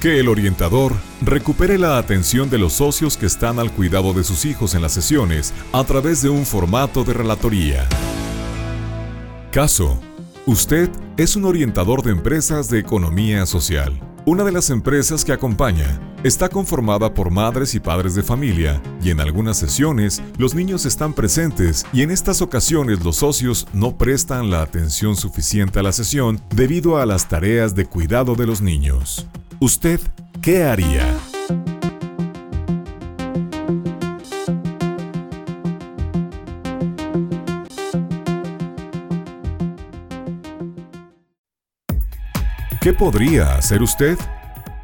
Que el orientador recupere la atención de los socios que están al cuidado de sus hijos en las sesiones a través de un formato de relatoría. Caso. Usted es un orientador de empresas de economía social. Una de las empresas que acompaña está conformada por madres y padres de familia y en algunas sesiones los niños están presentes y en estas ocasiones los socios no prestan la atención suficiente a la sesión debido a las tareas de cuidado de los niños. ¿Usted qué haría? ¿Qué podría hacer usted?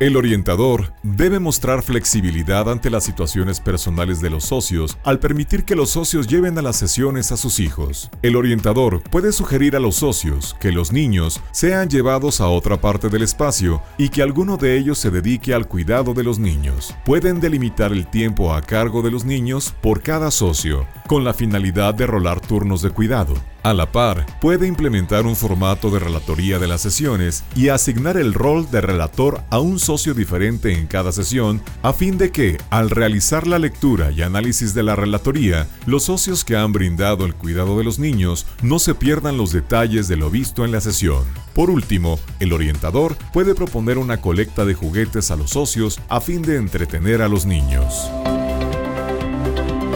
El orientador debe mostrar flexibilidad ante las situaciones personales de los socios al permitir que los socios lleven a las sesiones a sus hijos. El orientador puede sugerir a los socios que los niños sean llevados a otra parte del espacio y que alguno de ellos se dedique al cuidado de los niños. Pueden delimitar el tiempo a cargo de los niños por cada socio, con la finalidad de rolar turnos de cuidado. A la par, puede implementar un formato de relatoría de las sesiones y asignar el rol de relator a un socio diferente en cada sesión, a fin de que, al realizar la lectura y análisis de la relatoría, los socios que han brindado el cuidado de los niños no se pierdan los detalles de lo visto en la sesión. Por último, el orientador puede proponer una colecta de juguetes a los socios a fin de entretener a los niños.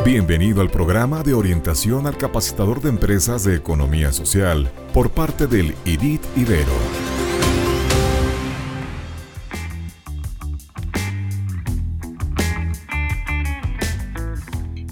Bienvenido al programa de orientación al capacitador de empresas de economía social por parte del IDIT Ibero.